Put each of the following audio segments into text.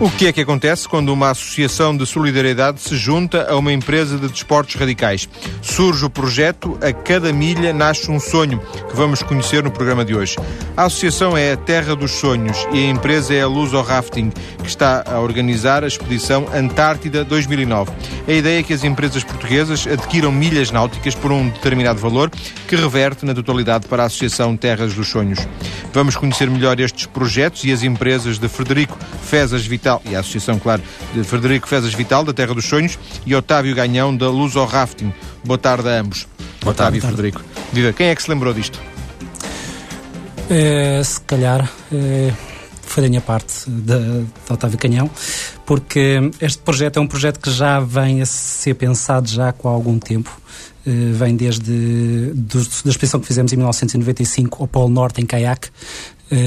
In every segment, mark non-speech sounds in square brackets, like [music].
O que é que acontece quando uma associação de solidariedade se junta a uma empresa de desportos radicais? Surge o projeto A Cada Milha Nasce um Sonho, que vamos conhecer no programa de hoje. A associação é a Terra dos Sonhos e a empresa é a Luso Rafting, que está a organizar a expedição Antártida 2009. A ideia é que as empresas portuguesas adquiram milhas náuticas por um determinado valor, que reverte na totalidade para a Associação Terras dos Sonhos. Vamos conhecer melhor estes projetos e as empresas de Frederico Fezas Vital Vital e a Associação, claro, de Frederico Fezas Vital, da Terra dos Sonhos, e Otávio Ganhão, da Luso Rafting. Boa tarde a ambos. Boa Otávio e Frederico. Viva, quem é que se lembrou disto? É, se calhar é, foi da minha parte, de, de Otávio Canhão, porque este projeto é um projeto que já vem a ser pensado já com algum tempo. Uh, vem desde do, da expedição que fizemos em 1995 ao Polo Norte em caiaque,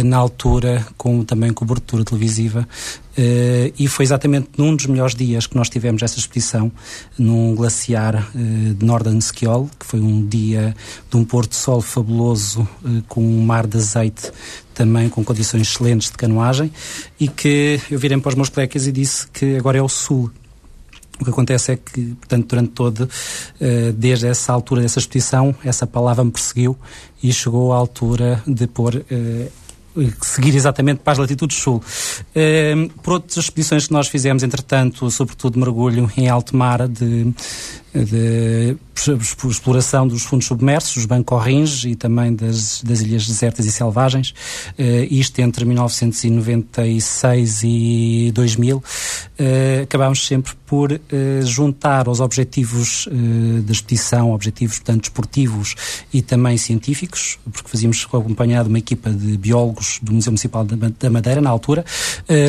na altura com também cobertura televisiva Uh, e foi exatamente num dos melhores dias que nós tivemos essa expedição, num glaciar uh, de Northern que foi um dia de um pôr de sol fabuloso, uh, com um mar de azeite, também com condições excelentes de canoagem, e que eu virei para os meus colegas e disse que agora é o sul. O que acontece é que, portanto, durante todo, desde essa altura dessa expedição, essa palavra me perseguiu e chegou à altura de pôr seguir exatamente para as latitudes sul. Uh, por outras expedições que nós fizemos, entretanto, sobretudo mergulho em alto mar de de exploração dos fundos submersos, dos bancorrins e também das, das ilhas desertas e selvagens, uh, isto entre 1996 e 2000, uh, eh, acabámos sempre por uh, juntar aos objetivos da expedição, objetivos, portanto, esportivos e também científicos, porque fazíamos acompanhado uma equipa de biólogos do Museu Municipal da Madeira, na altura,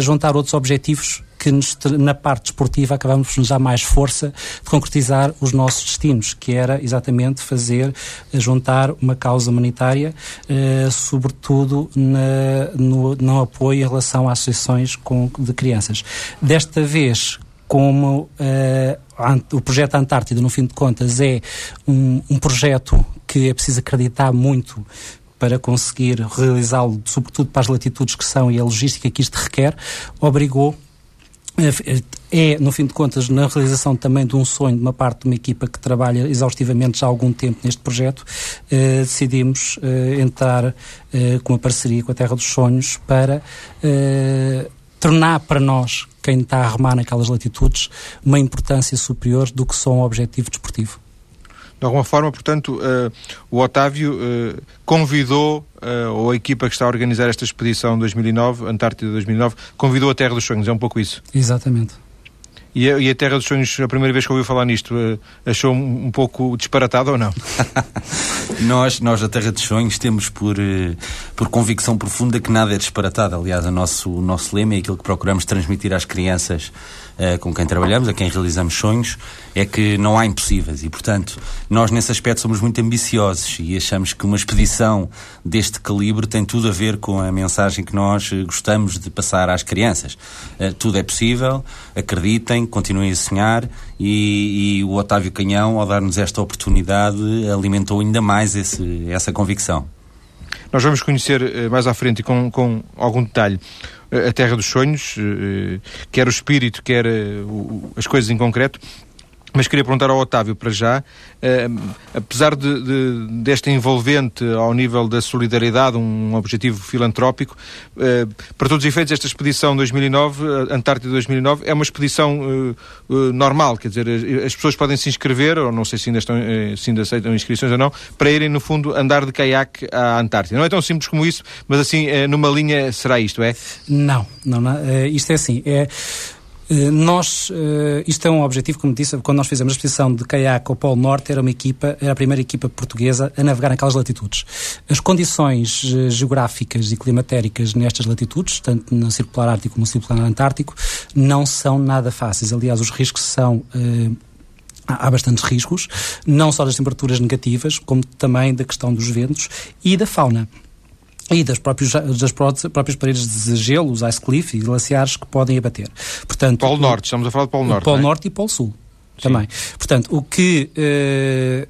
juntar outros objetivos que nos, na parte esportiva acabamos por nos dar mais força de concretizar os nossos destinos, que era exatamente fazer, eh, juntar uma causa humanitária, eh, sobretudo na, no, no apoio em relação às associações com, de crianças. Desta vez, como uh, o projeto Antártida, no fim de contas, é um, um projeto que é preciso acreditar muito para conseguir realizá-lo, sobretudo para as latitudes que são e a logística que isto requer, obrigou é, no fim de contas, na realização também de um sonho de uma parte de uma equipa que trabalha exaustivamente já há algum tempo neste projeto, eh, decidimos eh, entrar eh, com a parceria com a Terra dos Sonhos para eh, tornar para nós, quem está a remar naquelas latitudes, uma importância superior do que só um objetivo desportivo. De alguma forma, portanto, uh, o Otávio uh, convidou, uh, ou a equipa que está a organizar esta expedição 2009, Antártida 2009, convidou a Terra dos Sonhos, é um pouco isso? Exatamente. E a, e a, Terra dos Sonhos, a primeira vez que ouviu falar nisto, achou um, um pouco disparatado ou não? [laughs] nós, nós, a Terra dos Sonhos, temos por, por convicção profunda que nada é disparatado. Aliás, o nosso, o nosso lema é aquilo que procuramos transmitir às crianças uh, com quem trabalhamos, a quem realizamos sonhos, é que não há impossíveis. E, portanto, nós nesse aspecto somos muito ambiciosos e achamos que uma expedição deste calibre tem tudo a ver com a mensagem que nós eh, gostamos de passar às crianças. Uh, tudo é possível, acreditem, continuem a sonhar e, e o Otávio Canhão, ao dar-nos esta oportunidade, alimentou ainda mais esse, essa convicção. Nós vamos conhecer mais à frente e com, com algum detalhe a terra dos sonhos, eh, quer o espírito, quer eh, as coisas em concreto. Mas queria perguntar ao Otávio para já, uh, apesar de, de, desta envolvente ao nível da solidariedade, um objetivo filantrópico, uh, para todos os efeitos, esta expedição 2009, Antártida 2009, é uma expedição normal, quer dizer, as pessoas podem se inscrever, ou não sei se ainda, estão, se ainda aceitam inscrições ou não, para irem, no fundo, andar de caiaque à Antártida. Não é tão simples como isso, mas assim, numa linha será isto, é? Não, não, não isto é assim, é eh, nós, uh, isto é um objetivo, como disse, quando nós fizemos a expedição de caiaque ao Polo Norte, era uma equipa, era a primeira equipa portuguesa a navegar naquelas latitudes. As condições uh, geográficas e climatéricas nestas latitudes, tanto no Circular Ártico como no Circular Antártico, não são nada fáceis. Aliás, os riscos são há bastantes riscos, não só das temperaturas negativas, como também da questão dos ventos e da fauna e das próprias, das próprias paredes de gelo, os ice cliff e glaciares que podem abater. Portanto, Polo Norte, estamos a falar do Polo Norte. Polo é? Norte e Polo Sul Sim. também. Portanto, o que uh,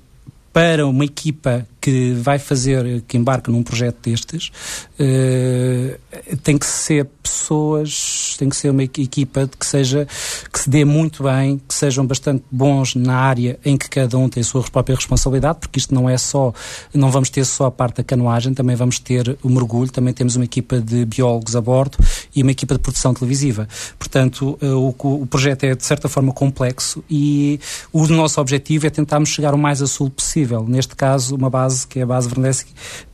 para uma equipa que vai fazer, que embarca num projeto destes, uh, tem que ser pessoas, tem que ser uma equipa que seja, que se dê muito bem, que sejam bastante bons na área em que cada um tem a sua própria responsabilidade, porque isto não é só, não vamos ter só a parte da canoagem, também vamos ter o mergulho, também temos uma equipa de biólogos a bordo e uma equipa de produção televisiva. Portanto, uh, o, o projeto é de certa forma complexo e o nosso objetivo é tentarmos chegar o mais a sul possível. Neste caso, uma base que é a base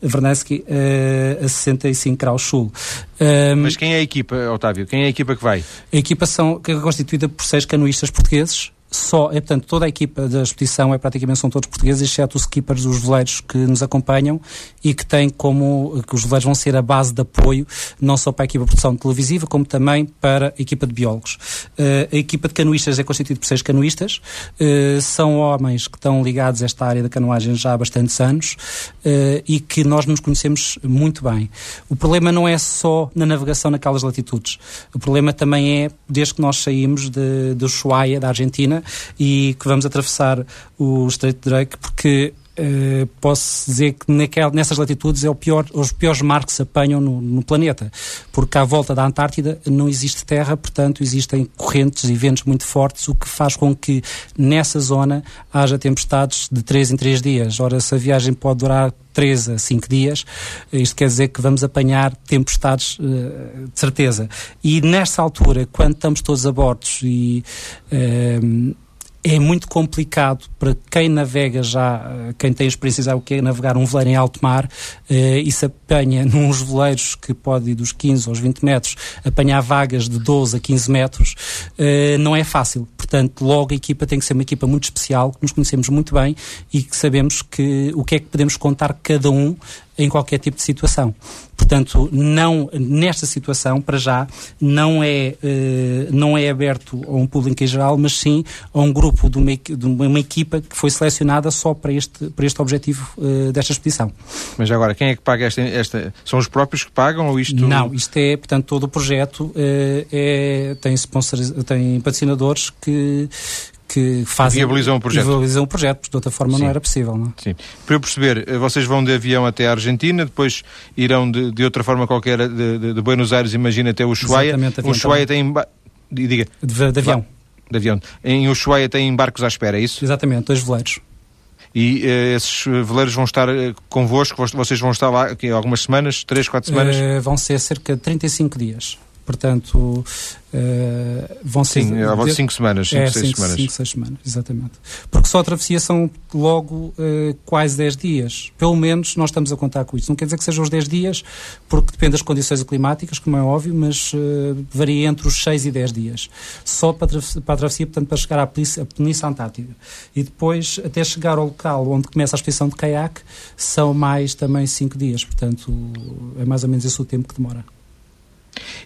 Vernesky, uh, a 65 graus sul. Um, Mas quem é a equipa, Otávio? Quem é a equipa que vai? A equipa são, que é constituída por seis canoístas portugueses, só, é, portanto, toda a equipa da expedição é praticamente são todos portugueses, exceto os skippers, os veleiros que nos acompanham e que têm como, que os veleiros vão ser a base de apoio, não só para a equipa de produção televisiva, como também para a equipa de biólogos. Uh, a equipa de canoístas é constituída por seis canoístas, uh, são homens que estão ligados a esta área da canoagem já há bastantes anos uh, e que nós nos conhecemos muito bem. O problema não é só na navegação naquelas latitudes, o problema também é, desde que nós saímos de, de Ushuaia, da Argentina, e que vamos atravessar o Estreito de Drake porque Uh, posso dizer que naquel, nessas latitudes é o pior, os piores mares que se apanham no, no, planeta, porque à volta da Antártida não existe terra, portanto existem correntes e ventos muito fortes, o que faz com que nessa zona haja tempestades de 3 em 3 dias. Ora, se a viagem pode durar 3 a 5 dias, isto quer dizer que vamos apanhar tempestades uh, de certeza. E nessa altura, quando estamos todos a bordo e uh, é muito complicado para quem navega já, eh, quem tem experiência já o que é navegar um veleiro em alto mar eh, e se apanha nos veleiros que pode ir dos 15 aos 20 metros, apanhar vagas de 12 a 15 metros, eh, não é fácil. Portanto, logo a equipa tem que ser uma equipa muito especial, que nos conhecemos muito bem e que sabemos que o que é que podemos contar cada um em qualquer tipo de situação. Portanto, não, nesta situação, para já, não é, eh, não é aberto a um público em geral, mas sim a um grupo de uma, de uma equipa que foi selecionada só para este, para este objetivo uh, desta expedição. Mas agora, quem é que paga esta, esta, São os próprios que pagam ou isto... Não, isto é, portanto, todo o projeto uh, é, tem, tem patrocinadores que, que fazem. Viabilizam o projeto. Viabilizam o projeto, porque de outra forma Sim. não era possível. Não? É? Sim. Para eu perceber, eh, vocês vão de avião até a Argentina, depois irão de, de outra forma qualquer de, de, de Buenos Aires, imagina, até o Ushuaia. Exatamente, o Ushuaia tem. Diga. De, de avião. De avião. Em Ushuaia tem barcos à espera, é isso? Exatamente, dois veleiros. E uh, esses veleiros vão estar uh, convosco, vocês vão estar lá aqui, algumas semanas, três, quatro semanas? Uh, vão ser cerca de 35 dias portanto uh, vão ser... Sim, há de 5 semanas, 5, 6 é, semanas. 5, 6 semanas, exatamente. Porque só a travessia são logo uh, quase 10 dias. Pelo menos nós estamos a contar com isso. Não quer dizer que sejam os 10 dias, porque depende das condições climáticas, como é óbvio, mas uh, varia entre os 6 e 10 dias. Só para a travessia, para a travessia portanto, para chegar à Península Antártida. E depois, até chegar ao local onde começa a expedição de caiaque, são mais também 5 dias. Portanto, é mais ou menos esse o tempo que demora.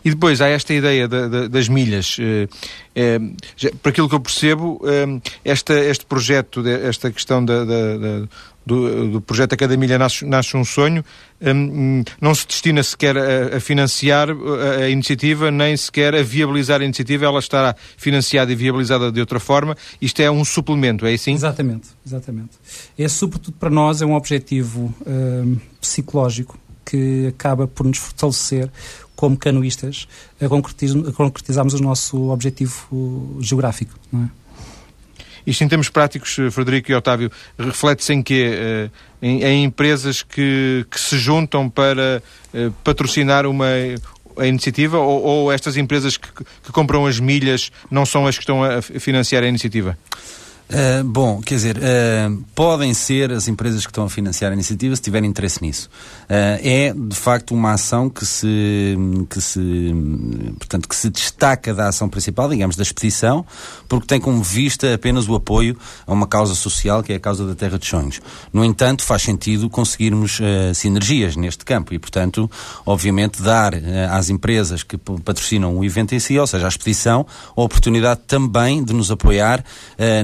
E depois há esta ideia de, de, das milhas. Eh, eh, já, por aquilo que eu percebo, eh, esta, este projeto, esta questão da, da, do, do, projeto A Cada Milha Nasce, nasce um Sonho, um, não se destina sequer a, a, financiar a, a, iniciativa, nem sequer a viabilizar a iniciativa, ela estará financiada e viabilizada de outra forma. Isto é um suplemento, é assim? Exatamente, exatamente. É sobretudo para nós, é um objetivo um, psicológico que acaba por nos fortalecer como canoístas, a, a concretizarmos o nosso objetivo geográfico. Não é? Isto em termos práticos, eh, Frederico e Otávio, reflete-se em quê? Eh, em, em empresas que, que, se juntam para eh, patrocinar uma, a iniciativa ou, ou estas empresas que, que, compram as milhas não são as que estão a financiar a iniciativa? Uh, bom, quer dizer, uh, podem ser as empresas que estão a financiar a iniciativa se tiverem interesse nisso. Uh, é, de facto, uma ação que se, que se, portanto, que se destaca da ação principal, digamos, da expedição, porque tem como vista apenas o apoio a uma causa social, que é a causa da Terra dos Sonhos. No entanto, faz sentido conseguirmos sinergias neste campo e, portanto, obviamente, dar às empresas que patrocinam o evento em si, ou seja, a expedição, a oportunidade também de nos apoiar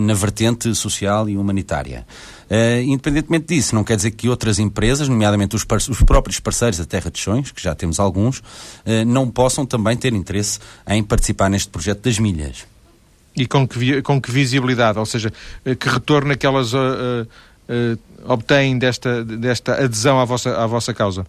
na verdade vertente social e humanitária. Uh, independentemente disso, não quer dizer que outras empresas, nomeadamente os, os próprios parceiros da Terra de Chões, que já temos alguns, uh, não possam também ter interesse em participar neste projeto das milhas. E com que, com que visibilidade? Ou seja, eh, que retorno aquelas uh, obtêm desta, desta adesão à vossa, à vossa causa?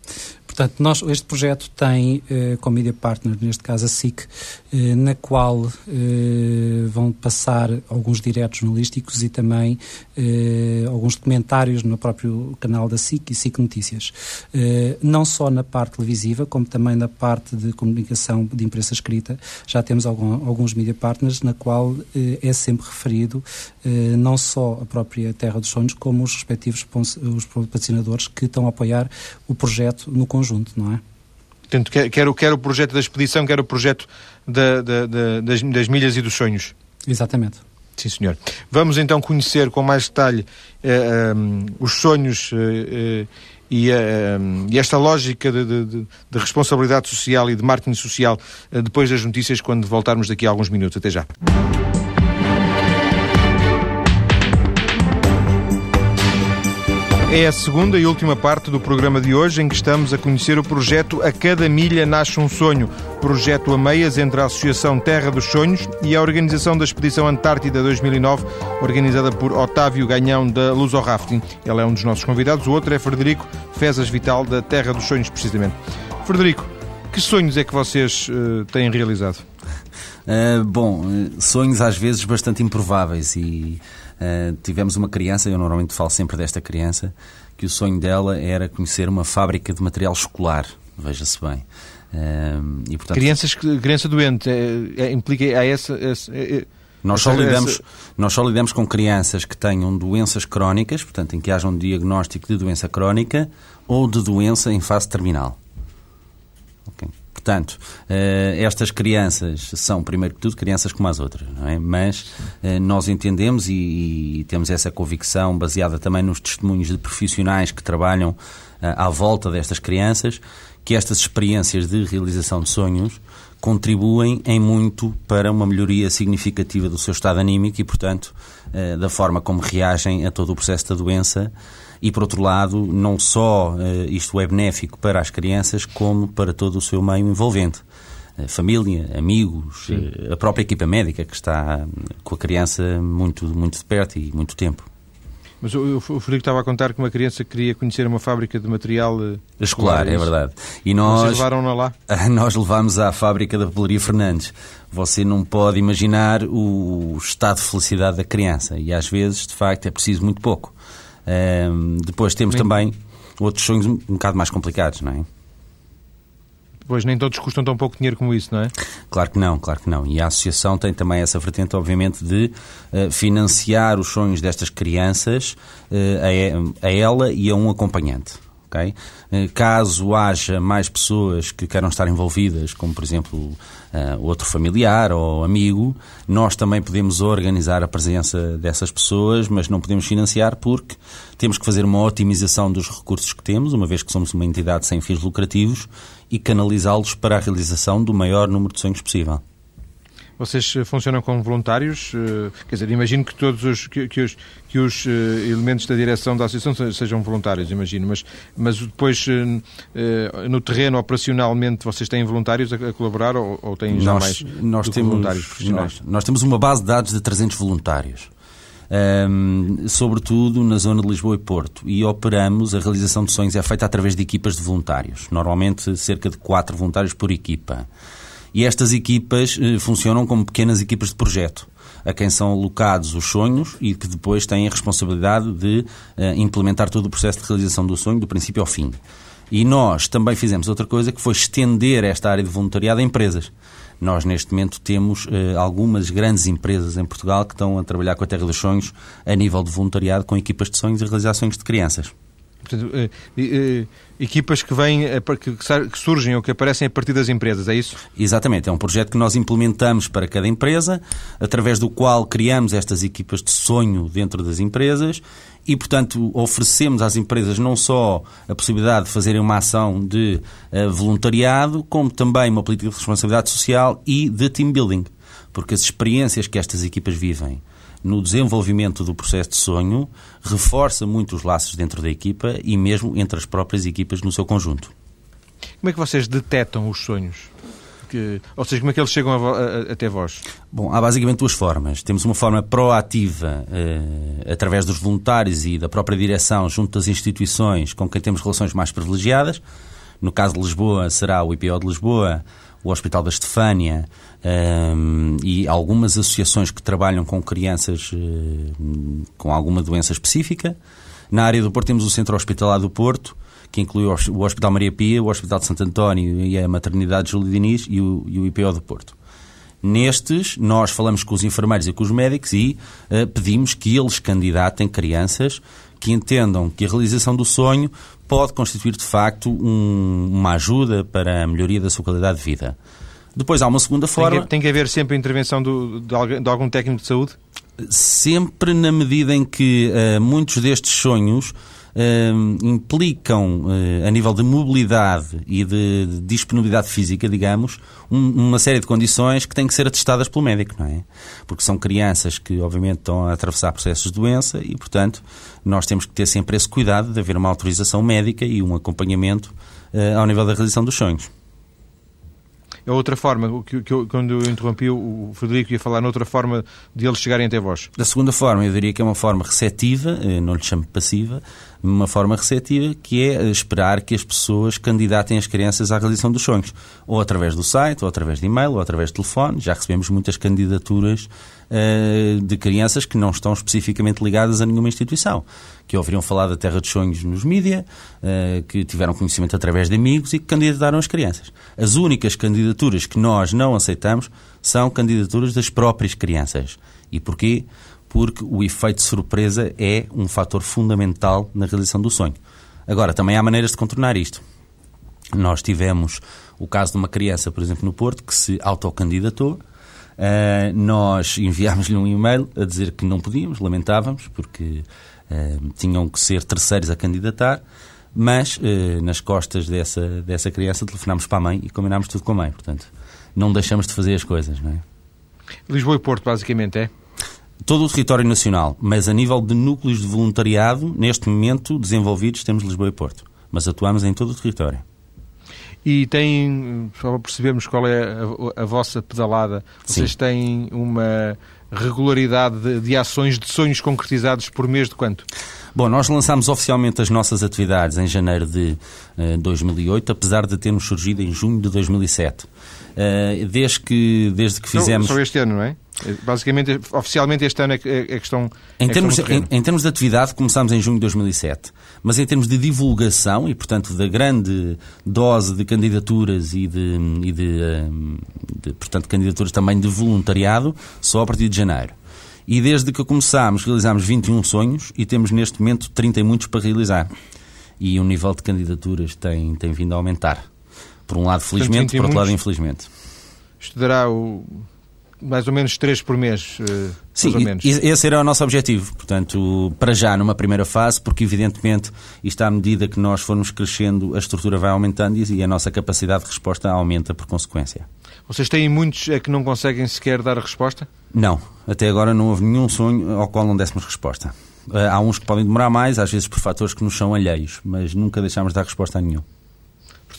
Portanto, nós, este projeto tem eh, como media partner, neste caso a SIC, eh, na qual eh, vão passar alguns diretos jornalísticos e também eh, alguns documentários no próprio canal da SIC e SIC Notícias. Eh, não só na parte televisiva, como também na parte de comunicação de imprensa escrita, já temos algum, alguns media partners na qual eh, é sempre referido não só a própria Terra dos Sonhos, como os respectivos os patrocinadores que estão a apoiar o projeto no conjunto, não é? Portanto, quer, quer, quer o projeto da expedição, quer o projeto da, da, da, das, das milhas e dos sonhos. Exatamente. Sim, senhor. Vamos então conhecer com mais detalhe eh, um, eh, os sonhos eh, e, um, e, esta lógica de, de, de, responsabilidade social e de marketing social depois das notícias, quando voltarmos daqui a alguns minutos. Até já. É a segunda e última parte do programa de hoje em que estamos a conhecer o projeto A Cada Milha Nasce um Sonho, projeto a meias entre a Associação Terra dos Sonhos e a organização da Expedição Antártida 2009, organizada por Otávio Ganhão da Luso Rafting. Ele é um dos nossos convidados, o outro é Frederico Fezas Vital da Terra dos Sonhos, precisamente. Frederico, que sonhos é que vocês uh, têm realizado? Uh, bom, eh, sonhos às vezes bastante improváveis e Uh, tivemos uma criança, eu normalmente falo sempre desta criança, que o sonho dela era conhecer uma fábrica de material escolar, veja-se bem. Uh, e, portanto, Crianças, criança doente, é, é, implica a essa, essa é, nós só, lidamos, nós só lidamos com crianças que tenham doenças crónicas, portanto, em que haja um diagnóstico de doença crónica ou de doença em fase terminal. Portanto, eh, estas crianças são, primeiro que tudo, crianças como as outras, não é? Mas eh, nós entendemos e, e temos essa convicção baseada também nos testemunhos de profissionais que trabalham eh, à volta destas crianças, que estas experiências de realização de sonhos contribuem em muito para uma melhoria significativa do seu estado anímico e, portanto, da forma como reagem a todo o processo da doença e, por outro lado, não só eh, isto é benéfico para as crianças, como para todo o seu meio envolvente. Família, amigos, Sim. Eh, a própria equipa médica que está com a criança muito, muito de perto e muito tempo. Mas o, o Frederico estava a contar que uma criança queria conhecer uma fábrica de material eh, escolar, é, é verdade. E nós Vocês levaram-na lá? [laughs] Nós levámos à fábrica da Papelaria Fernandes. Você não pode imaginar o estado de felicidade da criança e às vezes, de facto, é preciso muito pouco depois temos nem... também outros sonhos um, um bocado mais complicados, não é? Pois nem todos custam tão pouco dinheiro como isso, não é? Claro que não, claro que não. E a associação tem também essa vertente, obviamente, de uh, financiar os sonhos destas crianças uh, a, a, ela e a um acompanhante. Okay? Eh, caso haja mais pessoas que queiram estar envolvidas, como por exemplo uh, outro familiar ou amigo, nós também podemos organizar a presença dessas pessoas, mas não podemos financiar porque temos que fazer uma otimização dos recursos que temos, uma vez que somos uma entidade sem fins lucrativos, e canalizá-los para a realização do maior número de sonhos possível. Vocês eh, funcionam como voluntários? Eh, quer dizer, imagino que todos os, que, que os, que os eh, elementos da direção da associação sejam voluntários, imagino, mas, mas depois no terreno, operacionalmente, vocês têm voluntários a, colaborar ou, ou têm já nós, mais nós temos, voluntários profissionais? Nós, nós, temos uma base de dados de 300 voluntários. Um, sobretudo na zona de Lisboa e Porto, e operamos, a realização de sonhos é feita através de equipas de voluntários, normalmente cerca de 4 voluntários por equipa. E estas equipas eh, funcionam como pequenas equipas de projeto, a quem são alocados os sonhos e que depois têm a responsabilidade de eh, implementar todo o processo de realização do sonho, do princípio ao fim. E nós também fizemos outra coisa que foi estender esta área de voluntariado a empresas. Nós, neste momento, temos eh, algumas grandes empresas em Portugal que estão a trabalhar com a Terra dos Sonhos a nível de voluntariado com equipas de sonhos e realizações de crianças. Portanto, eh, eh, equipas que vêm, eh, que surgem ou que aparecem a partir das empresas, é isso? Exatamente, é um projeto que nós implementamos para cada empresa, através do qual criamos estas equipas de sonho dentro das empresas e, portanto, oferecemos às empresas não só a possibilidade de fazerem uma ação de voluntariado, como também uma política de responsabilidade social e de team building, porque as experiências que estas equipas vivem no desenvolvimento do processo de sonho, reforça muito os laços dentro da equipa e mesmo entre as próprias equipas no seu conjunto. Como é que vocês detectam os sonhos? que, ou seja, como é que eles chegam até vós? Bom, há basicamente duas formas. Temos uma forma proativa, eh, através dos voluntários e da própria direção, junto das instituições com quem temos relações mais privilegiadas. No caso de Lisboa, será o IPO de Lisboa, o Hospital da Estefânia um, e algumas associações que trabalham com crianças uh, com alguma doença específica. Na área do Porto temos o Centro Hospitalar do Porto, que inclui o Hospital Maria Pia, o Hospital de Santo António e a Maternidade Júlio Diniz e o, e o IPO do Porto. Nestes, nós falamos com os enfermeiros e com os médicos e uh, pedimos que eles candidatem crianças que entendam que a realização do sonho pode constituir, de facto, um, uma ajuda para a melhoria da sua qualidade de vida. Depois há uma segunda forma. Tem que, tem que haver sempre a intervenção do, de, de, algum técnico de saúde? Sempre na medida em que uh, muitos destes sonhos uh, implicam, uh, a nível de mobilidade e de, de disponibilidade física, digamos, um, uma série de condições que têm que ser atestadas pelo médico, não é? Porque são crianças que, obviamente, estão a atravessar processos de doença e, portanto, nós temos que ter sempre esse cuidado de haver uma autorização médica e um acompanhamento uh, ao nível da realização dos sonhos. É outra forma, que, que eu, quando eu interrompi, o Frederico ia falar noutra forma de eles chegarem até vós. Da segunda forma, eu diria que é uma forma receptiva, eh, não lhe chamo passiva, uma forma receptiva, que é esperar que as pessoas candidatem as crianças à realização dos sonhos, ou através do site, ou através de e-mail, ou através de telefone. Já recebemos muitas candidaturas uh, de crianças que não estão especificamente ligadas a nenhuma instituição, que ouviram falar da Terra dos Sonhos nos mídia, uh, que tiveram conhecimento através de amigos e que candidataram as crianças. As únicas candidaturas que nós não aceitamos são candidaturas das próprias crianças. E porquê? Porque o efeito de surpresa é um fator fundamental na realização do sonho. Agora, também há maneiras de contornar isto. Nós tivemos o caso de uma criança, por exemplo, no Porto, que se autocandidatou. Uh, nós [laughs] enviámos-lhe um e-mail a dizer que não podíamos, lamentávamos, porque uh, tinham que ser terceiros a candidatar, mas uh, nas costas dessa, dessa criança telefonámos para a mãe e combinámos tudo com a mãe. Portanto, não deixamos de fazer as coisas, não é? Lisboa e Porto, basicamente, é? Todo o território nacional, mas a nível de núcleos de voluntariado, neste momento desenvolvidos, temos Lisboa e Porto. Mas atuamos em todo o território. E tem, só para percebermos qual é a, a vossa pedalada, vocês Sim. têm uma regularidade de, de, ações, de sonhos concretizados por mês de quanto? Bom, nós lançámos oficialmente as nossas atividades em janeiro de eh, 2008, apesar de termos surgido em junho de 2007. Uh, desde, que, desde que fizemos... Só este ano, não é? Basicamente, oficialmente este ano é que, é, é estão. Em, é termos, em, em, termos de atividade, começámos em junho de 2007. Mas em termos de divulgação e, portanto, da grande dose de candidaturas e de, e de, de portanto, candidaturas também de voluntariado, só a partir de janeiro. E desde que começámos, realizámos 21 sonhos e temos neste momento 30 e muitos para realizar. E o nível de candidaturas tem, tem vindo a aumentar. Por um lado, felizmente, por outro lado, infelizmente. Estudará o mais ou menos três por mês. Uh, Sim, esse era o nosso objetivo. Portanto, para já, numa primeira fase, porque evidentemente, isto à medida que nós formos crescendo, a estrutura vai aumentando e a nossa capacidade de resposta aumenta por consequência. Vocês têm muitos a que não conseguem sequer dar a resposta? Não. Até agora não houve nenhum sonho ao qual não dessemos resposta. Eh, há uns que podem demorar mais, às vezes por fatores que nos são alheios, mas nunca deixámos de dar resposta a nenhum.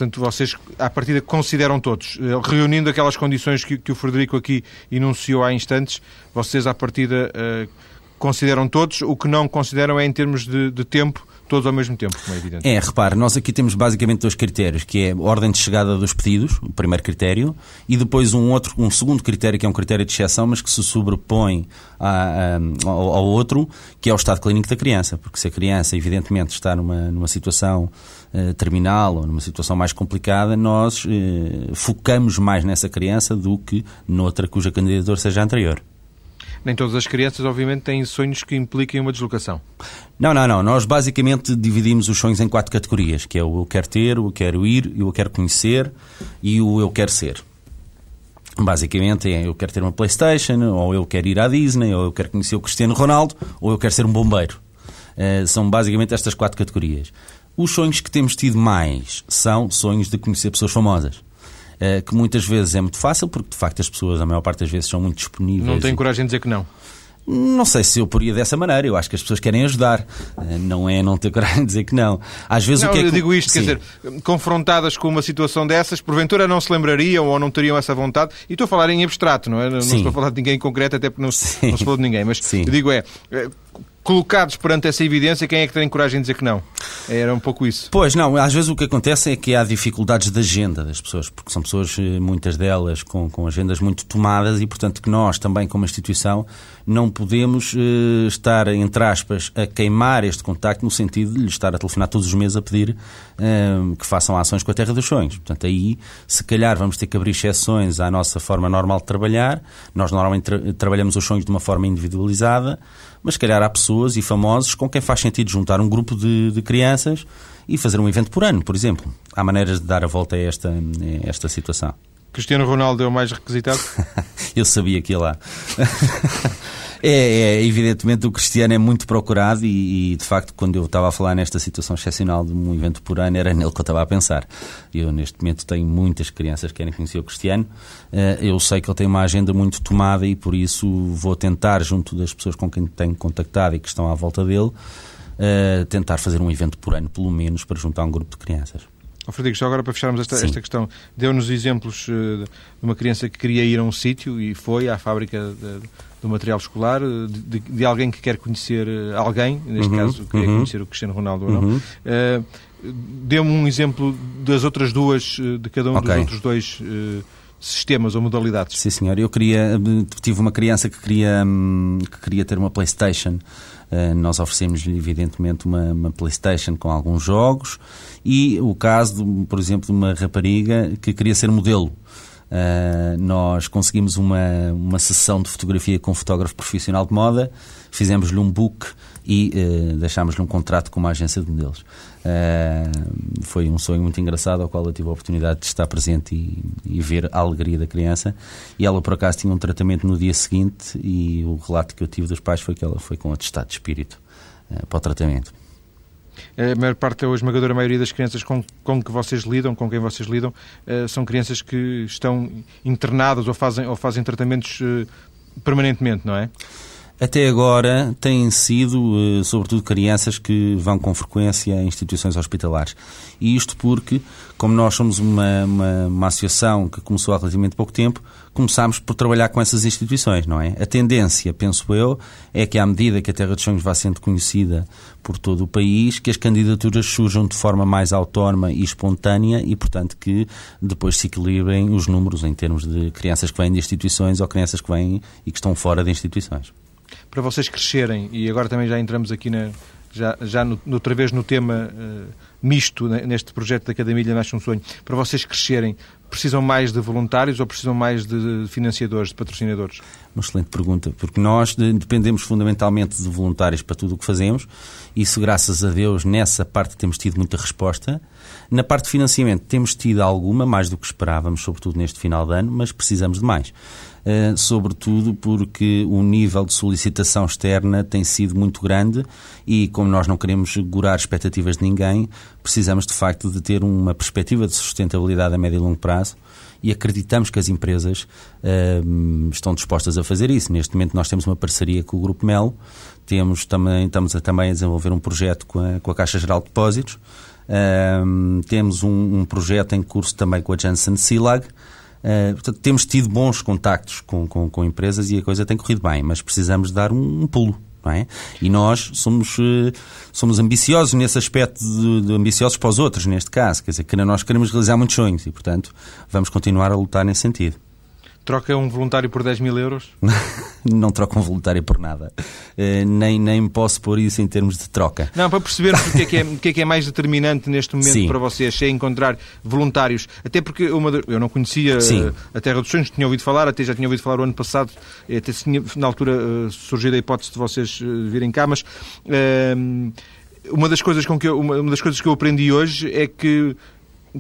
Portanto, vocês, à partida, consideram todos, eh, reunindo aquelas condições que, que o Frederico aqui enunciou há instantes, vocês, à partida, uh, consideram todos. O que não consideram é, em termos de, de tempo, todos ao mesmo tempo, como é evidente. É, repare, nós aqui temos basicamente dois critérios, que é a ordem de chegada dos pedidos, o primeiro critério, e depois um outro, um segundo critério, que é um critério de exceção, mas que se sobrepõe a, a, ao, outro, que é o estado clínico da criança, porque se a criança, evidentemente, está numa, numa situação uh, terminal ou numa situação mais complicada, nós uh, focamos mais nessa criança do que noutra cuja candidatura seja anterior. Nem todas as crianças, obviamente, têm sonhos que impliquem uma deslocação. Não, não, não. Nós basicamente dividimos os sonhos em quatro categorias, que é o eu quero ter, o eu quero ir, o eu quero conhecer e o eu quero ser. Basicamente é eu quero ter uma Playstation, ou eu quero ir à Disney, ou eu quero conhecer o Cristiano Ronaldo, ou eu quero ser um bombeiro. Uh, são basicamente estas quatro categorias. Os sonhos que temos tido mais são sonhos de conhecer pessoas famosas. Eh, que muitas vezes é muito fácil, porque de facto as pessoas, a maior parte das vezes, são muito disponíveis. Não tem coragem de dizer que não. Não sei se eu poria dessa maneira. Eu acho que as pessoas querem ajudar. Eh, não é não ter [laughs] coragem de dizer que não. Às vezes não, o que é que... eu digo isto, Sim. quer dizer, confrontadas com uma situação dessas, porventura não se lembrariam ou não teriam essa vontade. E estou a falar em abstrato, não é? Não Sim. estou a falar de ninguém em concreto, até porque não, não se falou de ninguém. Mas Sim. eu digo é, eh, colocados perante essa evidência, quem é que tem coragem de dizer que não? Era um pouco isso. Pois, não, às vezes o que acontece é que há dificuldades de agenda das pessoas, porque são pessoas, eh, muitas delas, com, com agendas muito tomadas e, portanto, que nós também, como instituição, não podemos eh, estar, entre aspas, a queimar este contacto no sentido de lhe estar a telefonar todos os meses a pedir eh, que façam ações com a Terra dos Sonhos. Portanto, aí, se calhar, vamos ter que abrir exceções à nossa forma normal de trabalhar. Nós normalmente tra- trabalhamos os sonhos de uma forma individualizada, mas se calhar há pessoas e famosos com quem faz sentido juntar um grupo de, de crianças e fazer um evento por ano, por exemplo. Há maneiras de dar a volta a esta, a esta situação. Cristiano Ronaldo é o mais requisitado? [laughs] Eu sabia que ia lá. [laughs] É, é, evidentemente o Cristiano é muito procurado e, e, de facto quando eu estava a falar nesta situação excepcional de um evento por ano era nele que eu estava a pensar. Eu neste momento tenho muitas crianças que querem conhecer o Cristiano. Eh, Eu sei que ele tem uma agenda muito tomada e por isso vou tentar, junto das pessoas com quem tenho contactado e que estão à volta dele, eh, tentar fazer um evento por ano, pelo menos, para juntar um grupo de crianças. Ó Frederico, só agora para fecharmos esta, esta questão, deu-nos exemplos eh, de uma criança que queria ir a um sítio e foi à fábrica de- do material escolar, eh, de, de alguém que quer conhecer eh, alguém, neste Uhum, caso queria uhum. conhecer o Cristiano Ronaldo ou não. Uhum. Eh, Dê-me um exemplo das outras duas, de cada um Ok. dos outros dois eh, sistemas ou modalidades. Sim, senhor. Eu queria, tive uma criança que queria, hum, que queria ter uma PlayStation. Eh, Nós oferecemos-lhe, evidentemente, uma, uma PlayStation com alguns jogos e o caso, de, por exemplo, de uma rapariga que queria ser modelo. Uh, nós conseguimos uma, uma sessão de fotografia com um fotógrafo profissional de moda, fizemos-lhe um book e uh, deixámos-lhe um contrato com uma agência de modelos. Uh, foi um sonho muito engraçado ao qual eu tive a oportunidade de estar presente e, e ver a alegria da criança. E ela, por acaso, tinha um tratamento no dia seguinte e o relato que eu tive dos pais foi que ela foi com atestado de espírito uh, para o tratamento. A maior parte, ou a esmagadora maioria das crianças com, com que vocês lidam, com quem vocês lidam, eh, são crianças que estão internadas ou fazem, ou fazem tratamentos permanentemente, não é? Até agora têm sido, eh, sobretudo, crianças que vão com frequência a instituições hospitalares. E isto porque, como nós somos uma, uma, uma associação que começou há relativamente pouco tempo, começámos por trabalhar com essas instituições, não é? A tendência, penso eu, é que à medida que a Terra dos Sonhos vá sendo conhecida por todo o país, que as candidaturas surjam de forma mais autónoma e espontânea e, portanto, que depois se equilibrem os números em termos de crianças que vêm de instituições ou crianças que vêm e que estão fora de instituições para vocês crescerem, e agora também já entramos aqui na, já, já no, outra vez no tema uh, misto né, neste projeto da Cada Milha Nasce um Sonho, para vocês crescerem, precisam mais de voluntários ou precisam mais de financiadores, de patrocinadores? Uma excelente pergunta, porque nós dependemos fundamentalmente de voluntários para tudo o que fazemos, isso, graças a Deus, nessa parte temos tido muita resposta. Na parte de financiamento temos tido alguma, mais do que esperávamos, sobretudo neste final de ano, mas precisamos de mais. Uh, sobretudo porque o nível de solicitação externa tem sido muito grande e, como nós não queremos segurar expectativas de ninguém, precisamos de facto de ter uma perspectiva de sustentabilidade a médio e longo prazo e acreditamos que as empresas uh, estão dispostas a fazer isso. Neste momento nós temos uma parceria com o Grupo Melo, temos também, estamos a, também a desenvolver um projeto com a, com a Caixa Geral de Depósitos, uh, temos um, um, projeto em curso também com a Janssen Silag, Uh, portanto, temos tido bons contactos com, com, com, empresas e a coisa tem corrido bem, mas precisamos dar um, um pulo. É? E nós somos, uh, somos ambiciosos nesse aspecto, de, de ambiciosos para os outros, neste caso. Quer dizer, que nós queremos realizar muitos sonhos e, portanto, vamos continuar a lutar nesse sentido. Troca um voluntário por 10 mil euros? [laughs] não troca um voluntário por nada. Uh, nem, nem posso pôr isso em termos de troca. Não, para percebermos o que é que é, [laughs] que é, que é mais determinante neste momento Sim. para vocês, é encontrar voluntários. Até porque uma, eu não conhecia Sim. a Terra dos Sonhos, tinha ouvido falar, até já tinha ouvido falar o ano passado, até tinha, na altura uh, surgiu a hipótese de vocês uh, virem cá, mas uh, uma das coisas com que eu, uma das coisas que eu aprendi hoje é que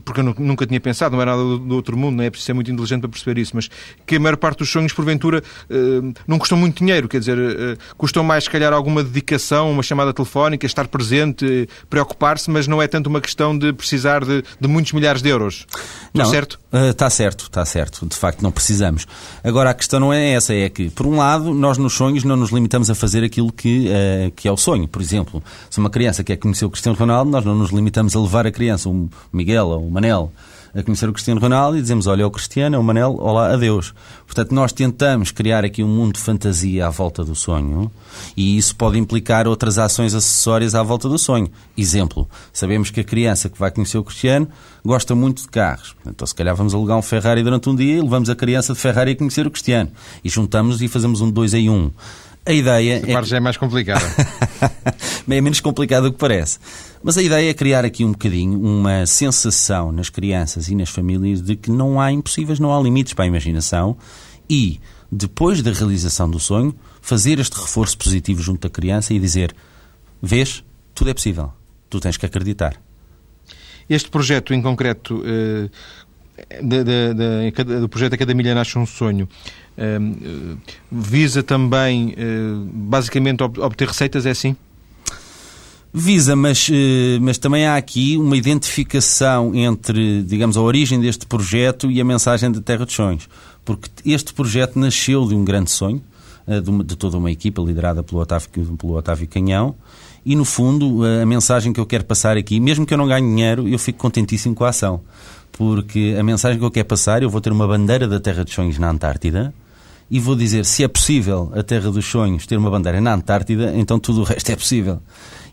porque eu nunca tinha pensado, não é nada do, outro mundo, não é preciso ser muito inteligente para perceber isso, mas que a maior parte dos sonhos, porventura, uh, não custam muito dinheiro, quer dizer, uh, custam mais, se calhar, alguma dedicação, uma chamada telefónica, estar presente, preocupar-se, mas não é tanto uma questão de precisar de, de muitos milhares de euros. Está certo? Está certo, está certo. De facto, não precisamos. Agora, a questão não é essa, é que, por um lado, nós nos sonhos não nos limitamos a fazer aquilo que, que é o sonho. Por exemplo, se uma criança quer conhecer o Cristiano Ronaldo, nós não nos limitamos a levar a criança, o Miguel o Manel, a conhecer o Cristiano Ronaldo e dizemos, olha, é o Cristiano, é o Manel, olá, adeus. Portanto, nós tentamos criar aqui um mundo de fantasia à volta do sonho e isso pode implicar outras ações acessórias à volta do sonho. Exemplo, sabemos que a criança que vai conhecer o Cristiano gosta muito de carros. Então, se calhar vamos alugar um Ferrari durante um dia e levamos a criança de Ferrari a conhecer o Cristiano. E juntamos e fazemos um 2 em 1. Um. A ideia. Essa é... já é mais complicada. [laughs] é menos complicado do que parece. Mas a ideia é criar aqui um bocadinho uma sensação nas crianças e nas famílias de que não há impossíveis, não há limites para a imaginação e, depois da realização do sonho, fazer este reforço positivo junto da criança e dizer: Vês, tudo é possível, tu tens que acreditar. Este projeto em concreto. Uh do projeto A Cada Milha Nasce um Sonho ehm, visa também, eh, basicamente, obter receitas, é assim? Visa, mas, eh, mas também há aqui uma identificação entre, digamos, a origem deste projeto e a mensagem da Terra dos Sonhos. Porque este projeto nasceu de um grande sonho, eh, de toda uma equipa liderada pelo Otávio, pelo Otávio Canhão, e no fundo a mensagem que eu quero passar aqui, mesmo que eu não ganhe dinheiro, eu fico contentíssimo com a ação porque a mensagem que eu quero passar, eu vou ter uma bandeira da Terra dos Sonhos na Antártida e vou dizer, se é possível a Terra dos Sonhos ter uma bandeira na Antártida, então tudo o resto é possível.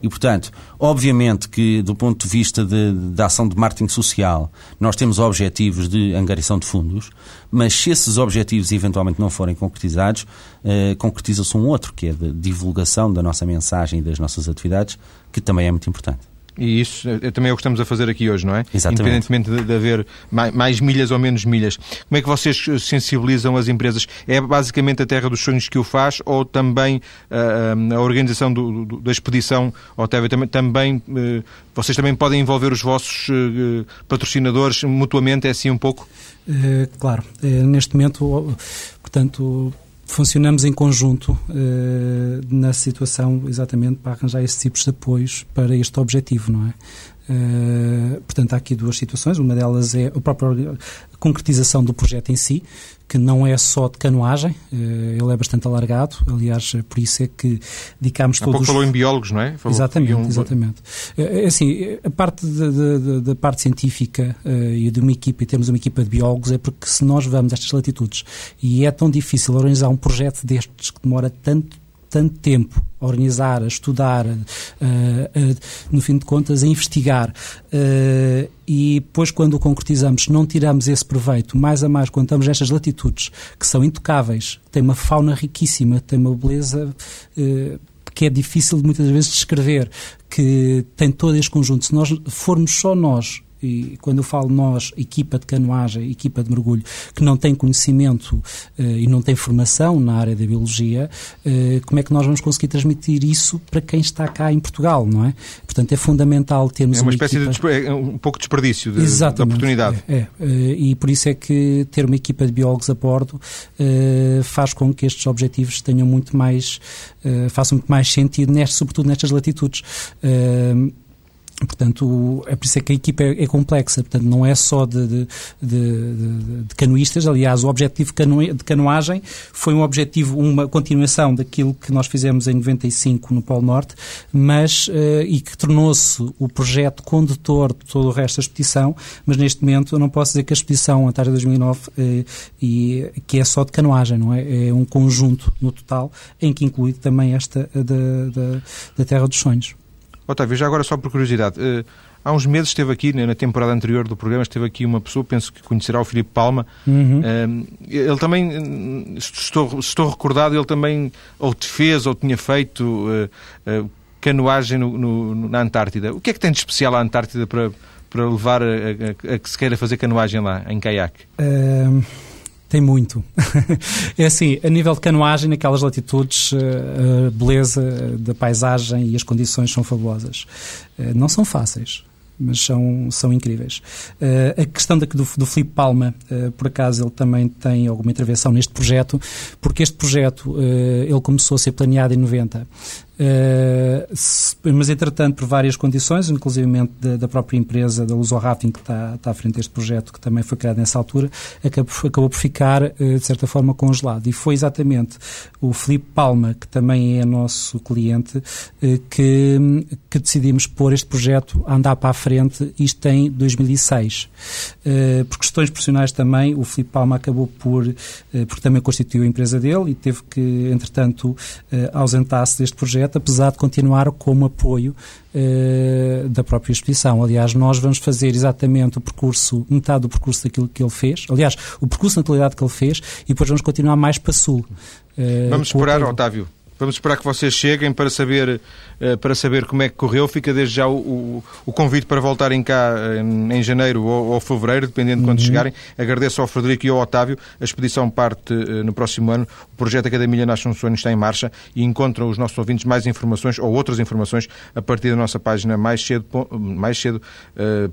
E, portanto, obviamente que, do ponto de vista da ação de marketing social, nós temos objetivos de angariação de fundos, mas se esses objetivos eventualmente não forem concretizados, eh, concretiza-se um outro, que é de divulgação da nossa mensagem e das nossas atividades, que também é muito importante. E isso é, também é o que estamos a fazer aqui hoje, não é? Exatamente. Independentemente de, de haver mais, mais, milhas ou menos milhas. Como é que vocês sensibilizam as empresas? É basicamente a Terra dos Sonhos que o faz ou também uh, a organização do, do, da expedição ou também, também uh, vocês também podem envolver os vossos uh, patrocinadores mutuamente, é assim um pouco? claro. neste momento, portanto funcionamos em conjunto uh, na situação exatamente para arranjar esses tipos de apoios para este objetivo, não é? Uh, portanto, há aqui duas situações. Uma delas é a própria concretização do projeto em si, que não é só de canoagem, uh, ele é bastante alargado. Aliás, por isso é que dedicámos todos. Há pouco falou em biólogos, não é? Falou exatamente, um... exatamente. É assim, a parte da parte científica uh, e de uma equipa, e temos uma equipa de biólogos, é porque se nós vamos a estas latitudes e é tão difícil organizar um projeto destes que demora tanto tanto tempo a organizar, a estudar, uh, uh, no fim de contas, a investigar. Uh, e depois, quando o concretizamos, não tiramos esse proveito, mais a mais, quando estamos nestas latitudes, que são intocáveis, tem uma fauna riquíssima, tem uma beleza que é difícil muitas vezes descrever, que tem todo este conjunto. Se nós formos só nós e quando eu falo nós, equipa de canoagem, equipa de mergulho, que não tem conhecimento uh, e não tem formação na área da biologia, uh, como é que nós vamos conseguir transmitir isso para quem está cá em Portugal, não é? Portanto, é fundamental termos É uma, uma espécie equipa... de é um pouco de desperdício de, de oportunidade. É, é. Uh, e por isso é que ter uma equipa de biólogos a bordo faz com que estes objetivos tenham muito mais, façam muito mais sentido, neste, sobretudo nestas latitudes. Portanto, é por isso é que a equipa é, é complexa. Portanto, não é só de, de, de, de canoístas. Aliás, o objetivo de canoagem foi um objetivo, uma continuação daquilo que nós fizemos em 95 no Polo Norte, mas uh, e que tornou-se o projeto condutor de todo o resto da expedição. Mas neste momento eu não posso dizer que a expedição Antária 2009 uh, e que é só de canoagem, não é? É um conjunto no total em que inclui também esta da, da, da Terra dos Sonhos. Otávio, já agora só por curiosidade, uh, há uns meses esteve aqui, na temporada anterior do programa, esteve aqui uma pessoa, penso que conhecerá o Filipe Palma. Uhum. Uh, ele também, eh, estou, estou recordado, ele também ou te fez ou tinha feito uh, canoagem no, no, na Antártida. O que é que tem de especial a Antártida para, para levar a, a, a que se queira fazer canoagem lá, em caiaque? Tem muito. [laughs] é assim, a nível de canoagem, naquelas latitudes, eh, a beleza da paisagem e as condições são fabulosas. Eh, não são fáceis. mas são, são incríveis. A questão da, do, do Filipe Palma, por acaso, ele também tem alguma intervenção neste projeto, porque este projeto, ele começou a ser planeado em 90. Uh, mas, entretanto, por várias condições, inclusive da, da, própria empresa, da Luso Rafting, que está, está à frente deste projeto, que também foi criado nessa altura, acabou, acabou por ficar, uh, de certa forma, congelado. E foi exatamente o Felipe Palma, que também é nosso cliente, uh, que, que decidimos pôr este projeto a andar para a frente, isto em 2006. por questões profissionais também, o Felipe Palma acabou por, porque também constituiu a empresa dele e teve que, entretanto, ausentar-se deste projeto projeto, apesar de continuar como apoio eh, da própria exposição. Aliás, nós vamos fazer exatamente o percurso, metade do percurso daquilo que ele fez, aliás, o percurso na totalidade que ele fez, e depois vamos continuar mais para sul. Eh, vamos esperar, Otávio. Vamos esperar que vocês cheguem para saber, eh, para saber como é que correu. Fica desde já o, o, o convite para voltarem cá em, em janeiro ou, ou, fevereiro, dependendo de quando uhum. chegarem. Agradeço ao Frederico e ao Otávio. A expedição parte eh, no próximo ano. O projeto Academia Nasce um Sonho está em marcha e encontram os nossos ouvintes mais informações ou outras informações a partir da nossa página mais cedo, mais cedo, uh,